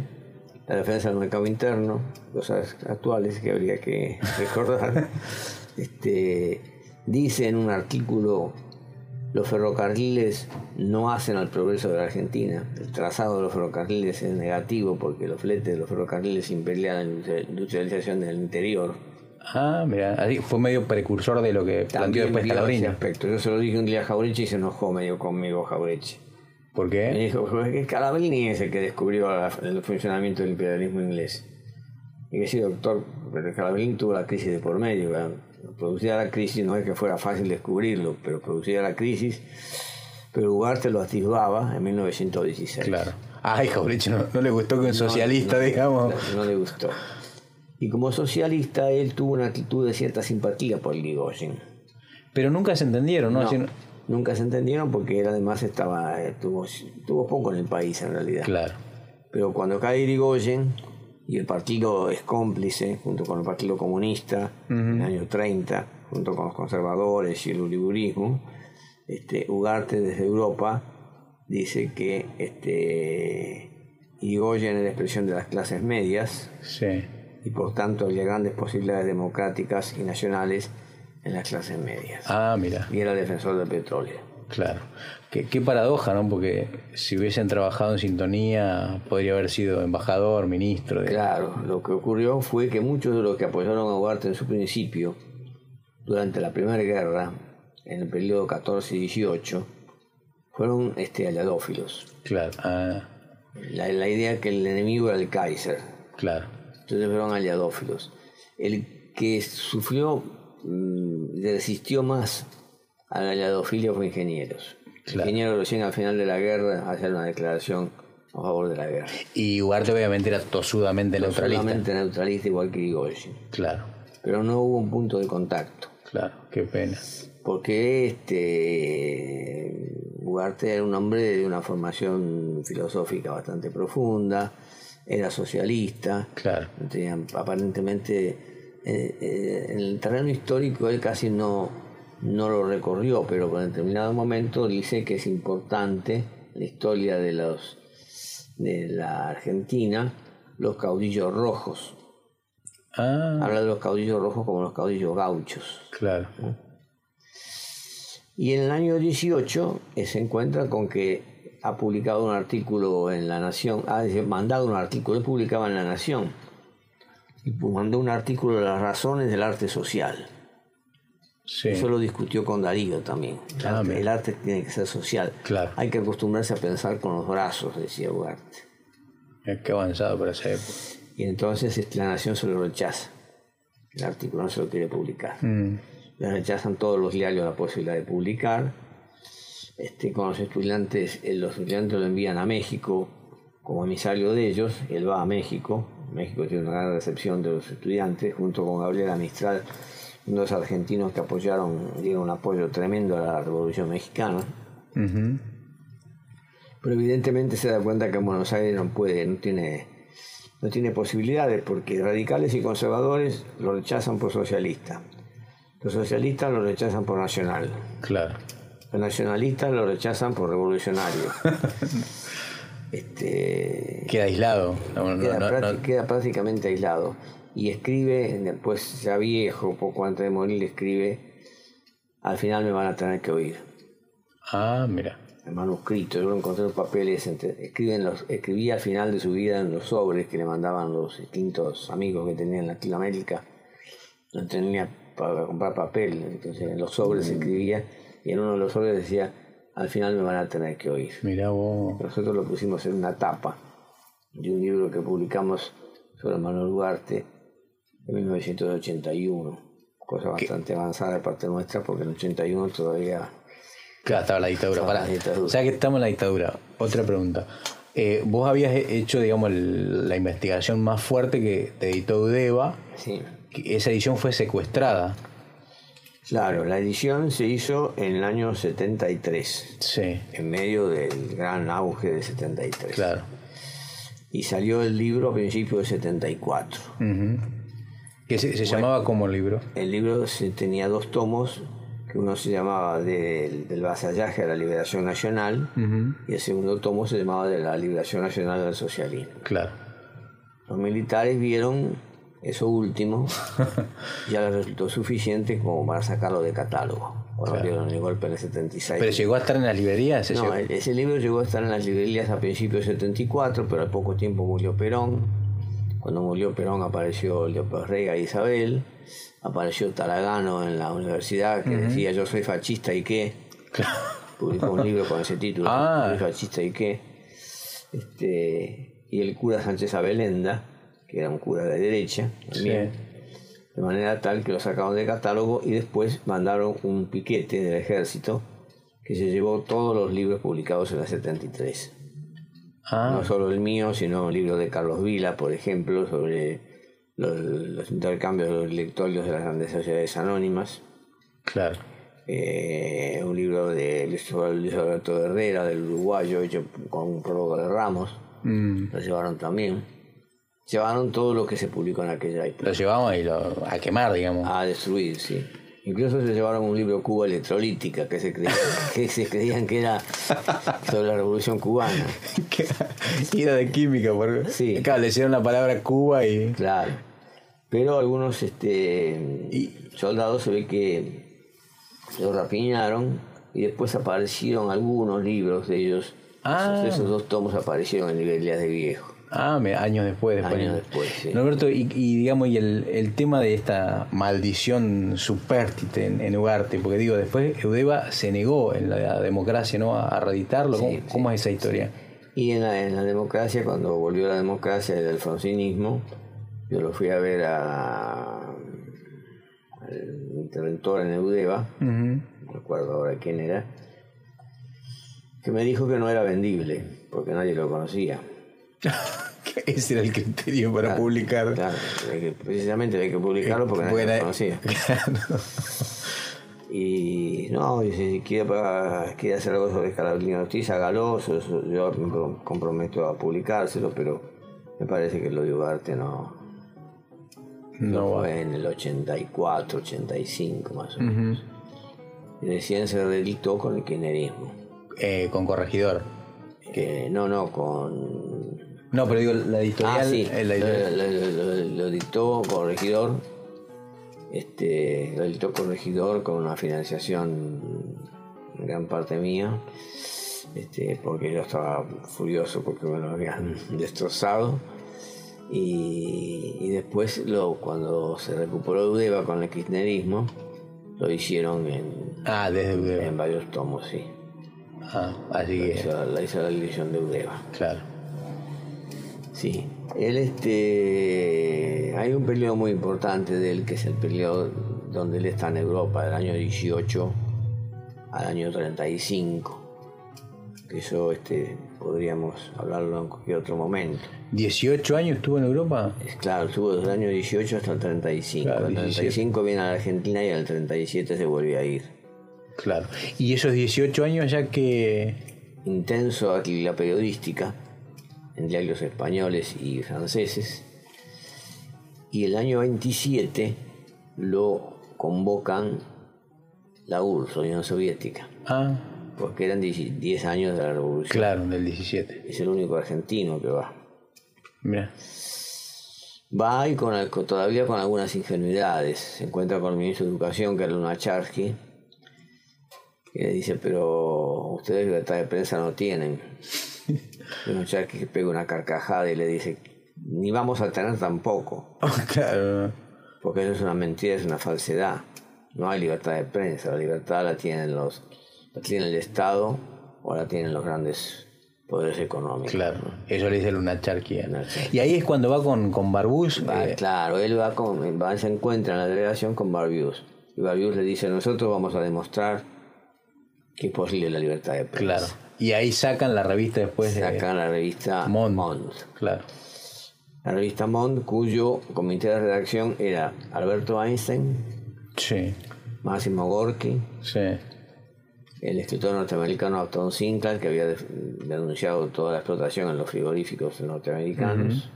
la defensa del mercado interno, cosas actuales que habría que recordar. este, dice en un artículo, los ferrocarriles no hacen al progreso de la Argentina. El trazado de los ferrocarriles es negativo porque los fletes de los ferrocarriles impelian la industrialización del interior. Ah, mira, así fue medio precursor de lo que planteó después Calabrini. aspecto. Yo se lo dije un día a Jaureche y se enojó medio conmigo Jaureche. ¿Por Me qué? dijo que Scalabrini es el que descubrió el funcionamiento del imperialismo inglés. Y que sí, doctor, pero Scalabrini tuvo la crisis de por medio. ¿verdad? Producía la crisis, no es que fuera fácil descubrirlo, pero producía la crisis. Pero Ugarte lo atisbaba en 1916. Claro. Ay, Jaureche, no, no le gustó que un socialista, no, digamos. No le gustó. Y como socialista, él tuvo una actitud de cierta simpatía por Irigoyen. Pero nunca se entendieron, ¿no? Nunca se entendieron porque él además estaba, eh, tuvo, tuvo poco en el país en realidad. Claro. Pero cuando cae Irigoyen y el partido es cómplice, junto con el Partido Comunista, en el año 30, junto con los conservadores y el uribrismo, este, Ugarte desde Europa dice que este, Irigoyen es la expresión de las clases medias Sí. Y por tanto había grandes posibilidades democráticas y nacionales en las clases medias. Ah, mira, Y era defensor del petróleo. claro. Qué, qué paradoja, ¿no? Porque si hubiesen trabajado en sintonía, podría haber sido embajador, ministro. De... Claro, lo que ocurrió fue que muchos de los que apoyaron a Ugarte en su principio, durante la Primera Guerra, en el periodo 14 y 18, fueron este. Claro. Ah, La, la idea que el enemigo era el Kaiser. claro. Entonces fueron aliadófilos. El que sufrió, mm, resistió más a la aliadofilia fue Ingenieros. Claro. Ingenieros recién al final de la guerra hacer una declaración a favor de la guerra. Y Ugarte obviamente era tosudamente neutralista. Solamente neutralista igual que Irigoyen. Claro, Pero no hubo un punto de contacto. claro, qué pena. Porque este Ugarte era un hombre de una formación filosófica bastante profunda, era socialista, Claro. tenía- aparentemente eh, eh, en el terreno histórico él casi no, no lo recorrió, pero en determinado momento dice que es importante la historia de los de la Argentina, los caudillos rojos. Ah, Habla de los caudillos rojos como los caudillos gauchos. claro. Y en el año 18 eh, se encuentra con que ha publicado un artículo en La Nación, ha mandado un artículo, él publicaba en La Nación, y mandó un artículo de las razones del arte social. Sí. Eso lo discutió con Darío también. El, Ah, arte, el arte tiene que ser social. Claro. Hay que acostumbrarse a pensar con los brazos, decía Ugarte. Eh, Qué avanzado para esa época. Y entonces este, La Nación se lo rechaza. El artículo no se lo quiere publicar. Mm, le rechazan todos los diarios la posibilidad de publicar. Este, con los estudiantes, eh, los estudiantes lo envían a México como emisario de ellos, él va a México, México tiene una gran recepción de los estudiantes, junto con Gabriela Mistral, unos argentinos que apoyaron, dieron un apoyo tremendo a la Revolución Mexicana. Pero evidentemente se da cuenta que en Buenos Aires no puede, no tiene, no tiene posibilidades, porque radicales y conservadores lo rechazan por socialista. Los socialistas lo rechazan por nacional. Claro. Los nacionalistas lo rechazan por revolucionario. este, Queda aislado. No, queda, no, prácti- no. queda prácticamente aislado. Y escribe, después ya viejo, poco antes de morir, escribe, al final me van a tener que oír. Ah, mira. El manuscrito, yo lo encontré en los papeles, los, escribía al final de su vida en los sobres que le mandaban los distintos amigos que tenía en Latinoamérica. No tenía para comprar papel, entonces en los sobres escribía y en uno de los sobres decía, al final me van a tener que oír. Mira vos. Nosotros lo pusimos en una tapa de un libro que publicamos sobre Manuel Ugarte en 1981. Cosa bastante avanzada de parte nuestra porque en 81 todavía... Claro, estaba la dictadura. Estaba Pará. la dictadura. O sea que estamos en la dictadura. Otra pregunta. Eh, vos habías he- hecho, digamos, el- la investigación más fuerte que te editó Udeva. Sí. Esa edición fue secuestrada. Claro, la edición se hizo en el año 73, Sí, en medio del gran auge de 73. claro. Y salió el libro a principios de 74. Ujú. Que se, se llamaba como el libro. El libro se- tenía dos tomos, que uno se llamaba del, del vasallaje a la liberación nacional y el segundo tomo se llamaba de la liberación nacional del socialismo. Claro. Los militares vieron eso último, ya les resultó suficiente como para sacarlo de catálogo. Cuando Claro. dieron el golpe en el 76. Pero llegó a estar en las librerías. ¿Se No, llegó? ese libro llegó a estar en las librerías a principios del 74, pero al poco tiempo murió Perón. Cuando murió Perón apareció López Rega e Isabel, apareció Taragano en la universidad que decía yo soy fascista y qué. publicó un libro con ese título, Ah. ¿Soy fascista y qué? Este, y el cura Sánchez Abelenda, que era un cura de derecha, también, de manera tal que lo sacaron de catálogo y después mandaron un piquete del ejército que se llevó todos los libros publicados en la 73. Ah, No solo el mío, sino un libro de Carlos Vila, por ejemplo, sobre los, los intercambios de los lectorios de las grandes sociedades anónimas. claro. Eh, un libro de Luis Alberto Herrera, del uruguayo, hecho con un prólogo de Ramos. Mm, Lo llevaron también. Llevaron todo lo que se publicó en aquella época. lo llevamos y lo, a quemar, digamos. A destruir, sí. Incluso se llevaron un libro Cuba electrolítica que se creían que, se creían que era sobre la revolución cubana. y era de química, porque Sí. claro, le hicieron la palabra Cuba y. Claro. Pero algunos este, soldados se ve que lo rapiñaron y después aparecieron algunos libros de ellos. Ah. Esos, esos dos tomos aparecieron en librerías de viejo. Ah, me- años después. después. Años después, sí. Norberto, y, y digamos, y el, el tema de esta maldición supérstite en, en Ugarte, porque digo, después Eudeva se negó en la democracia ¿no? a, a reeditarlo. ¿Cómo, Sí, cómo es esa historia? Y en la, en la democracia, cuando volvió la democracia del alfonsinismo, yo lo fui a ver a, al interventor en Eudeva, Ujú. no recuerdo ahora quién era, que me dijo que no era vendible, porque nadie lo conocía. Ese era el criterio para Claro, publicar. Claro, hay que- precisamente hay que publicarlo porque nadie lo nadie- conocía. Claro. Y no, dice, si quiere, pa- quiere hacer algo sobre Carolina Ortiz, hágalo, yo me pro- comprometo a publicárselo, pero me parece que lo de Ugarte no, No va. fue en el 84, 85 más o menos. Y recién se reeditó con el kirchnerismo. Eh, con corregidor. Que no, no, con No, pero digo, la editorial. Ah, sí, eh, la lo, editorial- lo- lo- lo dictó Corregidor, este, lo dictó Corregidor con una financiación en gran parte mía, este, porque yo estaba furioso porque me lo habían destrozado. Y, y después, lo, cuando se recuperó Udeva con el kirchnerismo, lo hicieron en, Ah, desde Eudeva. en varios tomos, sí. Ah, así que. hizo, la hizo la edición de Udeva. Claro. Sí, él este hay un periodo muy importante de él que es el periodo donde él está en Europa, del año 18 al año 35. Que eso este podríamos hablarlo en cualquier otro momento. ¿18 años estuvo en Europa? Es claro, estuvo desde el año 18 hasta el 35. Claro, el 35 viene a la Argentina y al 37 se vuelve a ir. Claro. ¿Y esos 18 años ya que. intenso actividad periodística en diarios españoles y franceses. Y el año 27 lo convocan la URSS, Unión Soviética, Ah, porque eran 10 10 años de la revolución. claro, del 17. Es el único argentino que va. Mira. Va y con, todavía con algunas ingenuidades. Se encuentra con el ministro de Educación, que era Lunacharsky, y le dice, pero ustedes libertad de prensa no tienen. Lunacharsky que pega una carcajada y le dice, ni vamos a tener tampoco, claro. porque eso es una mentira, es una falsedad. No hay libertad de prensa, la libertad la tienen los, la tiene el Estado o la tienen los grandes poderes económicos. Claro. Eso le dice. ¿eh? Lunacharqui. Y ahí es cuando va con, con. Va, eh, claro, él va, con, va, se encuentra en la delegación con Barbius. Y Barbius le dice, nosotros vamos a demostrar que es posible la libertad de prensa. claro. Y ahí sacan la revista después de. Sacan la revista Mond. Mond. Claro. La revista Mond, cuyo comité de redacción era Alberto Einstein, Sí. Máximo Gorky, Sí. el escritor norteamericano Upton Sinclair, que había de- denunciado toda la explotación en los frigoríficos norteamericanos,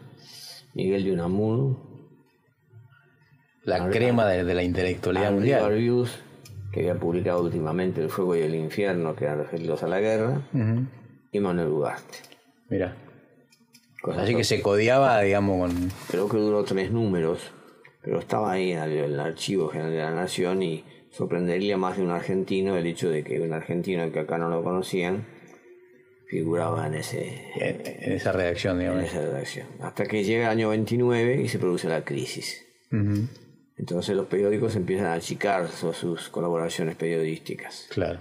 Miguel de Unamuno, La crema de, de la intelectualidad mundial. Barbius, que había publicado últimamente El fuego y el infierno, que eran referidos a la guerra, y Manuel Ugarte. Mira. Cosas Así que se codiaba, digamos, con. Creo que duró tres números, pero estaba ahí en el, en Archivo General de la Nación y sorprendería más de un argentino el hecho de que un argentino que acá no lo conocían figuraba en, ese, En, en esa redacción, en digamos. esa redacción. Hasta que llega el año 29 y se produce la crisis. Ujú. Entonces los periódicos empiezan a achicar su- sus colaboraciones periodísticas. Claro.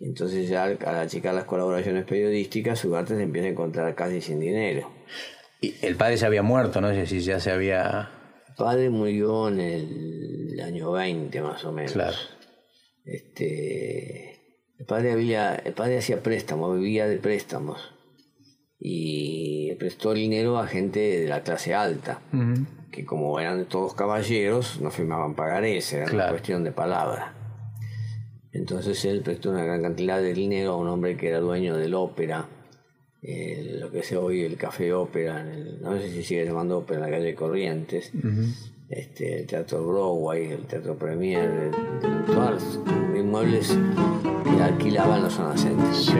Entonces ya al, al achicar las colaboraciones periodísticas, Ugarte se empieza a encontrar casi sin dinero. Y el padre ya había muerto, no sé si ya se había... El padre murió en el año 20 más o menos. Claro. Este, el padre, había, el padre hacía préstamos, vivía de préstamos. Y prestó dinero a gente de la clase alta, que como eran todos caballeros, no firmaban pagarés, era una cuestión de palabra. Entonces él prestó una gran cantidad de dinero a un hombre que era dueño del ópera, eh, lo que es hoy el Café Ópera, en el- no sé si sigue llamando ópera en la calle Corrientes, este, el Teatro Broadway, el Teatro Premier, el- el- todos los inmuebles que alquilaban la zona. Sí.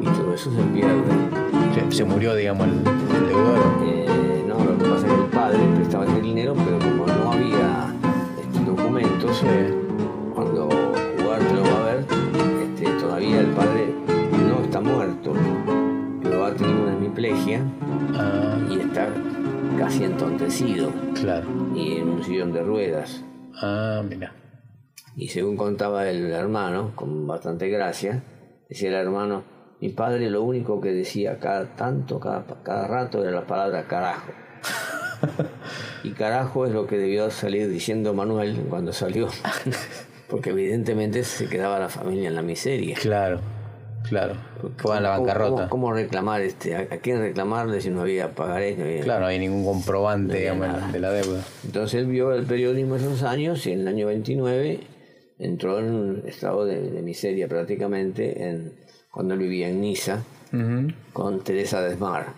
Y todo eso se pierde. Se, se murió, digamos, el, el deudor. Eh, no, lo que pasa es que el padre prestaba ese dinero, pero como no había este, documentos, cuando Ugarte lo va a ver, este, todavía el padre no está muerto, pero va a tener una hemiplegia Ah, y está casi entontecido claro. y en un sillón de ruedas. Ah, mira. Y según contaba el hermano, con bastante gracia, decía el hermano, mi padre lo único que decía cada tanto, cada, cada rato era la palabra carajo. y carajo es lo que debió salir diciendo Manuel cuando salió, porque evidentemente se quedaba la familia en la miseria. Claro, claro. Fue a la ¿Cómo- bancarrota. ¿Cómo, cómo reclamar este? ¿A, quién reclamarle si no había pagarés? no había- Claro, no hay ningún comprobante, había digamos, nada. de la deuda. Entonces él vio el periodismo esos años y en el año 29 entró en un estado de, de miseria prácticamente en, cuando él vivía en Niza con Teresa Desmar,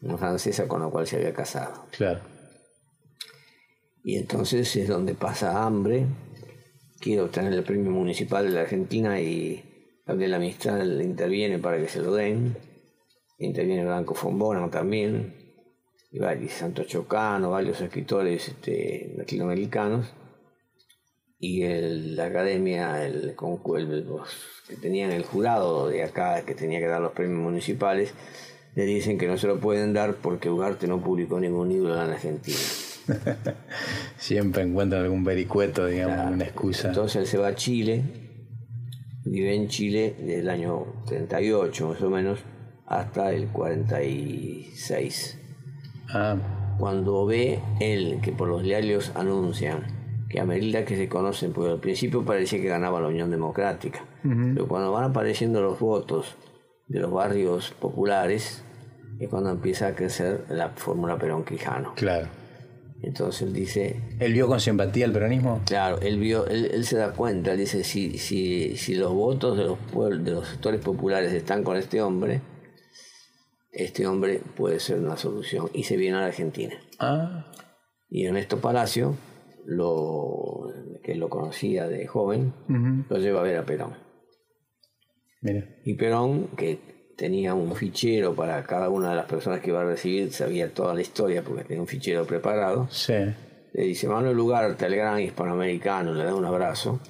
una francesa con la cual se había casado. Claro. Y entonces es donde pasa hambre, quiere obtener el premio municipal de la Argentina y Gabriela Mistral interviene para que se lo den, interviene Blanco Fombona también, y varios, Santo Chocano, varios escritores este, latinoamericanos, y el- la academia, el, el- los que tenían el jurado de acá, que tenía que dar los premios municipales, le dicen que no se lo pueden dar porque Ugarte no publicó ningún libro en Argentina. Siempre encuentran algún vericueto, digamos, Claro. una excusa. Entonces él se va a Chile, vive en Chile desde el año 38 más o menos hasta el 46. Ah, Cuando ve él que por los diarios anuncian que a medida que se conocen, porque al principio parecía que ganaba la Unión Democrática, pero cuando van apareciendo los votos de los barrios populares, es cuando empieza a crecer la fórmula Perón-Quijano. claro. Entonces él dice, ¿Él vio con simpatía el peronismo? Claro, él vio, él, él se da cuenta, él dice, si, si, si los votos de los pueblos, de los sectores populares están con este hombre, este hombre puede ser una solución. Y se viene a la Argentina. Ah, Y Ernesto Palacio, lo, que lo conocía de joven, lo lleva a ver a Perón. mira. Y Perón, que tenía un fichero para cada una de las personas que iba a recibir, sabía toda la historia porque tenía un fichero preparado, Sí, le dice, Manuel Ugarte, al gran hispanoamericano, le da un abrazo,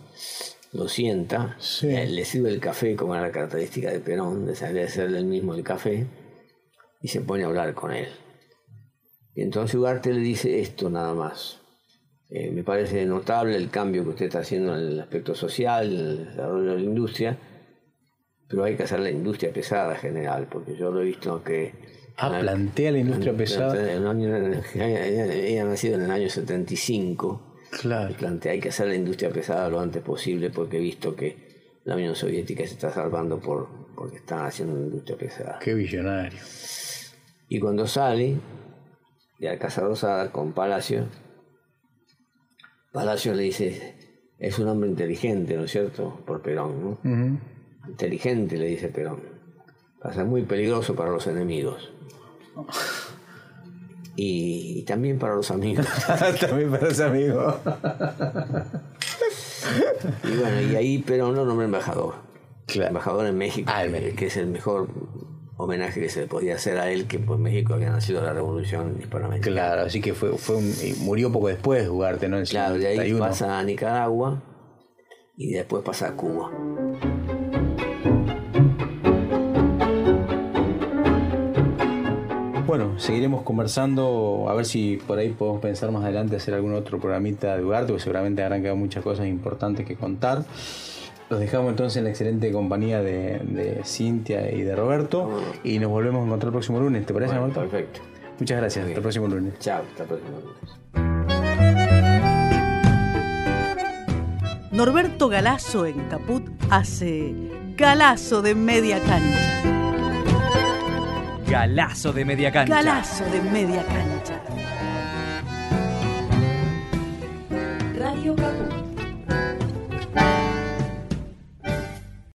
lo sienta, Sí. le, le sirve el café, como era la característica de Perón, de saber hacerle el mismo el café, y se pone a hablar con él. Y entonces Ugarte le dice esto nada más. Eh, me parece notable el cambio que usted está haciendo en el aspecto social, en el desarrollo de la industria, pero hay que hacer la industria pesada general, porque yo lo he visto que... Ah, plantea la industria pesada. En el año- ella, nacido en el año 75 y Claro. plantea hay que hacer la industria pesada lo antes posible porque he visto que la Unión Soviética se está salvando por, porque están haciendo una industria pesada. Qué visionario. Y cuando sale de Alcázar Rosada con Palacio, Palacio le dice, es un hombre inteligente, ¿no es cierto? Por Perón, ¿no? Inteligente, le dice Perón. Va a ser muy peligroso para los enemigos. Y, y también para los amigos. También para ese amigo. Y bueno, y ahí Perón lo nombra embajador. Claro. Embajador en México, Ah, México. que es el mejor homenaje que se le podía hacer a él, que pues México había nacido la revolución hispanoamericana. Claro, así que fue, fue un, murió poco después Ugarte, ¿no? En Claro, de ahí 51. pasa a Nicaragua y después pasa a Cuba. Bueno, seguiremos conversando, a ver si por ahí podemos pensar más adelante hacer algún otro programita de Ugarte, porque seguramente habrán quedado muchas cosas importantes que contar. Los dejamos entonces en la excelente compañía de, de Cintia y de Roberto. Y nos volvemos a encontrar el próximo lunes. ¿Te parece, Bueno, Roberto? perfecto. Muchas gracias. Hasta el próximo lunes. Chao, hasta el próximo lunes. Norberto Galazo en Caput hace Galazo de media cancha. Galazo de media cancha. Galazo de media cancha. Radio Caput.